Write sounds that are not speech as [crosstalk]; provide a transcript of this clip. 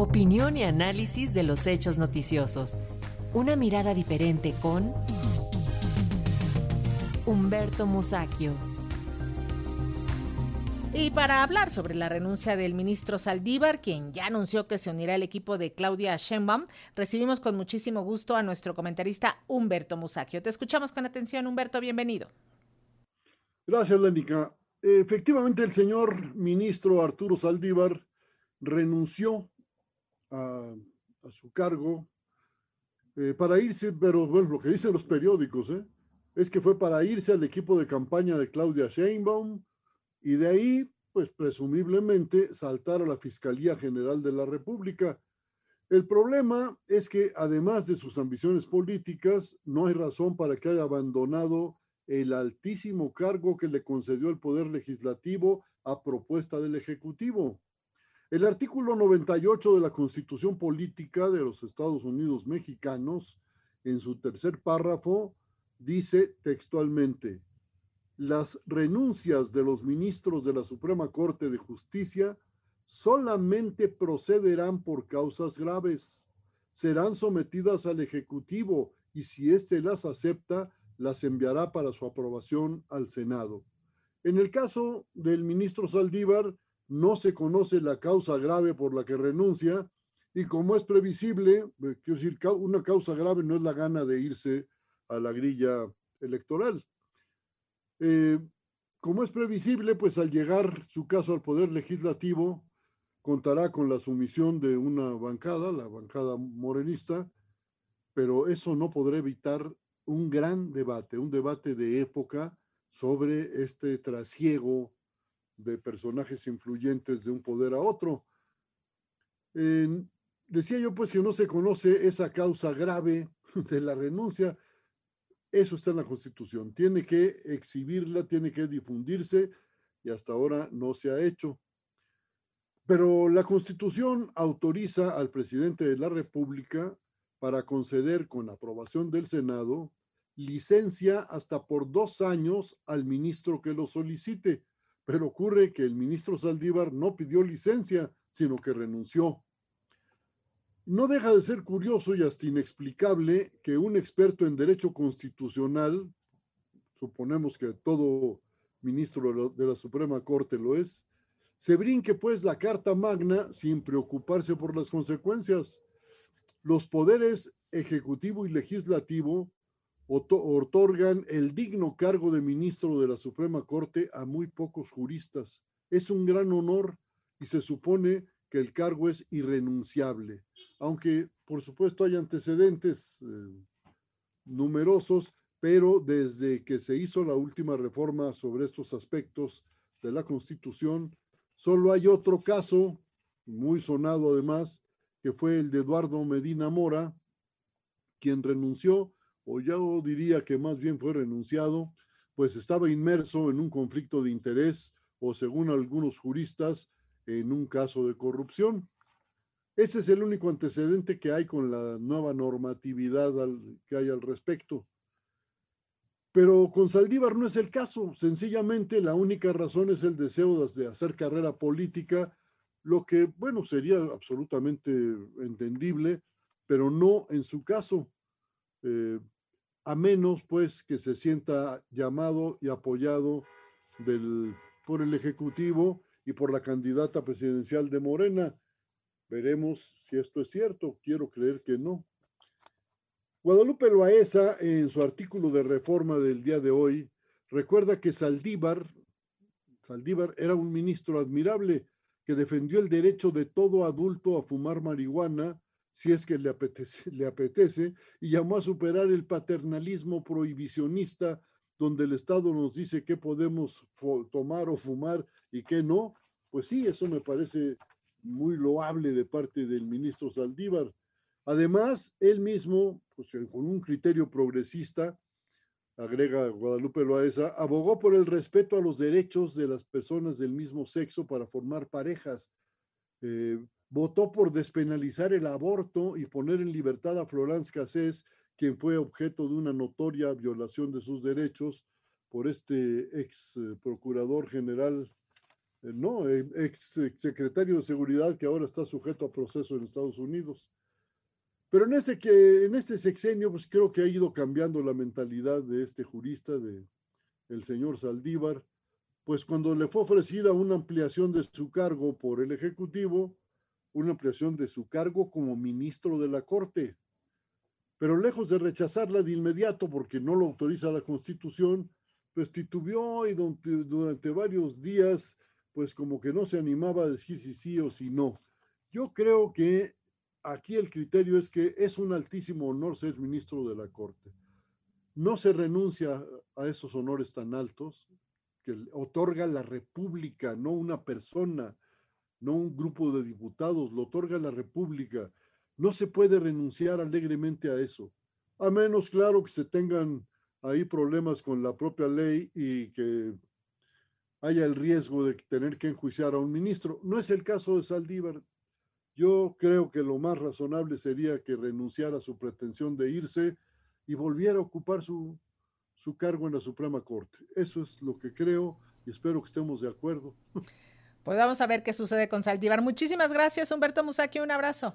Opinión y análisis de los hechos noticiosos. Una mirada diferente con Humberto Musacchio. Y para hablar sobre la renuncia del ministro Saldívar, quien ya anunció que se unirá al equipo de Claudia Sheinbaum, recibimos con muchísimo gusto a nuestro comentarista Humberto Musacchio. Te escuchamos con atención, Humberto, bienvenido. Gracias, Lénica. Efectivamente, el señor ministro Arturo Saldívar renunció a, su cargo eh, para irse, pero bueno, lo que dicen los periódicos, ¿eh? es que fue para irse al equipo de campaña de Claudia Sheinbaum y de ahí, pues presumiblemente, saltar a la Fiscalía General de la República. El problema es que además de sus ambiciones políticas, no hay razón para que haya abandonado el altísimo cargo que le concedió el Poder Legislativo a propuesta del Ejecutivo. El artículo 98 de la Constitución Política de los Estados Unidos Mexicanos, en su tercer párrafo, dice textualmente, las renuncias de los ministros de la Suprema Corte de Justicia solamente procederán por causas graves. Serán sometidas al Ejecutivo y si éste las acepta, las enviará para su aprobación al Senado. En el caso del ministro Saldívar, no se conoce la causa grave por la que renuncia y como es previsible, eh, quiero decir, una causa grave no es la gana de irse a la grilla electoral. Eh, como es previsible, pues al llegar su caso al Poder Legislativo, contará con la sumisión de una bancada, la bancada morenista, pero eso no podrá evitar un gran debate, un debate de época sobre este trasiego de personajes influyentes de un poder a otro. decía yo pues que no se conoce esa causa grave [laughs] de la renuncia, eso está en la Constitución. Tiene que exhibirla, tiene que difundirse y hasta ahora no se ha hecho. Pero la Constitución autoriza al presidente de la República para conceder con aprobación del Senado licencia hasta por dos años al ministro que lo solicite. Pero ocurre que el ministro Saldívar no pidió licencia, sino que renunció. No deja de ser curioso y hasta inexplicable que un experto en derecho constitucional, suponemos que todo ministro de la Suprema Corte lo es, se brinque pues la Carta Magna sin preocuparse por las consecuencias. Los poderes ejecutivo y legislativo otorgan el digno cargo de ministro de la Suprema Corte a muy pocos juristas. Es un gran honor y se supone que el cargo es irrenunciable aunque por supuesto hay antecedentes eh, numerosos, pero desde que se hizo la última reforma sobre estos aspectos de la Constitución, solo hay otro caso, muy sonado además, que fue el de Eduardo Medina Mora, quien renunció, o ya diría que más bien fue renunciado, pues estaba inmerso en un conflicto de interés o según algunos juristas, en un caso de corrupción. Ese es el único antecedente que hay con la nueva normatividad que hay al respecto. Pero con Saldívar no es el caso. Sencillamente la única razón es el deseo de hacer carrera política, lo que, bueno, sería absolutamente entendible, pero no en su caso. Eh, a menos pues que se sienta llamado y apoyado por el Ejecutivo y por la candidata presidencial de Morena, Veremos si esto es cierto. Quiero creer que no. Guadalupe Loaesa, en su artículo de reforma del día de hoy, recuerda que Saldívar, Saldívar era un ministro admirable que defendió el derecho de todo adulto a fumar marihuana si es que le apetece, le apetece y llamó a superar el paternalismo prohibicionista donde el Estado nos dice qué podemos tomar o fumar y qué no. Pues sí, eso me parece muy loable de parte del ministro Saldívar. Además, él mismo, pues, con un criterio progresista, agrega Guadalupe Loaesa, abogó por el respeto a los derechos de las personas del mismo sexo para formar parejas. Eh, votó por despenalizar el aborto y poner en libertad a Florence Cassés, quien fue objeto de una notoria violación de sus derechos por este ex eh, procurador general eh, no, eh, ex secretario de Seguridad que ahora está sujeto a proceso en Estados Unidos. Pero en este, que, en este sexenio, pues creo que ha ido cambiando la mentalidad de este jurista, de el señor Saldívar, pues cuando le fue ofrecida una ampliación de su cargo por el Ejecutivo, una ampliación de su cargo como ministro de la Corte. Pero lejos de rechazarla de inmediato porque no lo autoriza la Constitución, pues titubeó y durante, varios días, pues como que no se animaba a decir si sí o si no. Yo creo que aquí el criterio es que es un altísimo honor ser ministro de la Corte. No se renuncia a esos honores tan altos que otorga la República, no una persona, no un grupo de diputados, lo otorga la República. No se puede renunciar alegremente a eso, a menos, claro, que se tengan ahí problemas con la propia ley y que haya el riesgo de tener que enjuiciar a un ministro. No es el caso de Saldívar. Yo creo que lo más razonable sería que renunciara a su pretensión de irse y volviera a ocupar su, su cargo en la Suprema Corte. Eso es lo que creo y espero que estemos de acuerdo. [laughs] Pues vamos a ver qué sucede con Saldívar. Muchísimas gracias, Humberto Musaki. Un abrazo.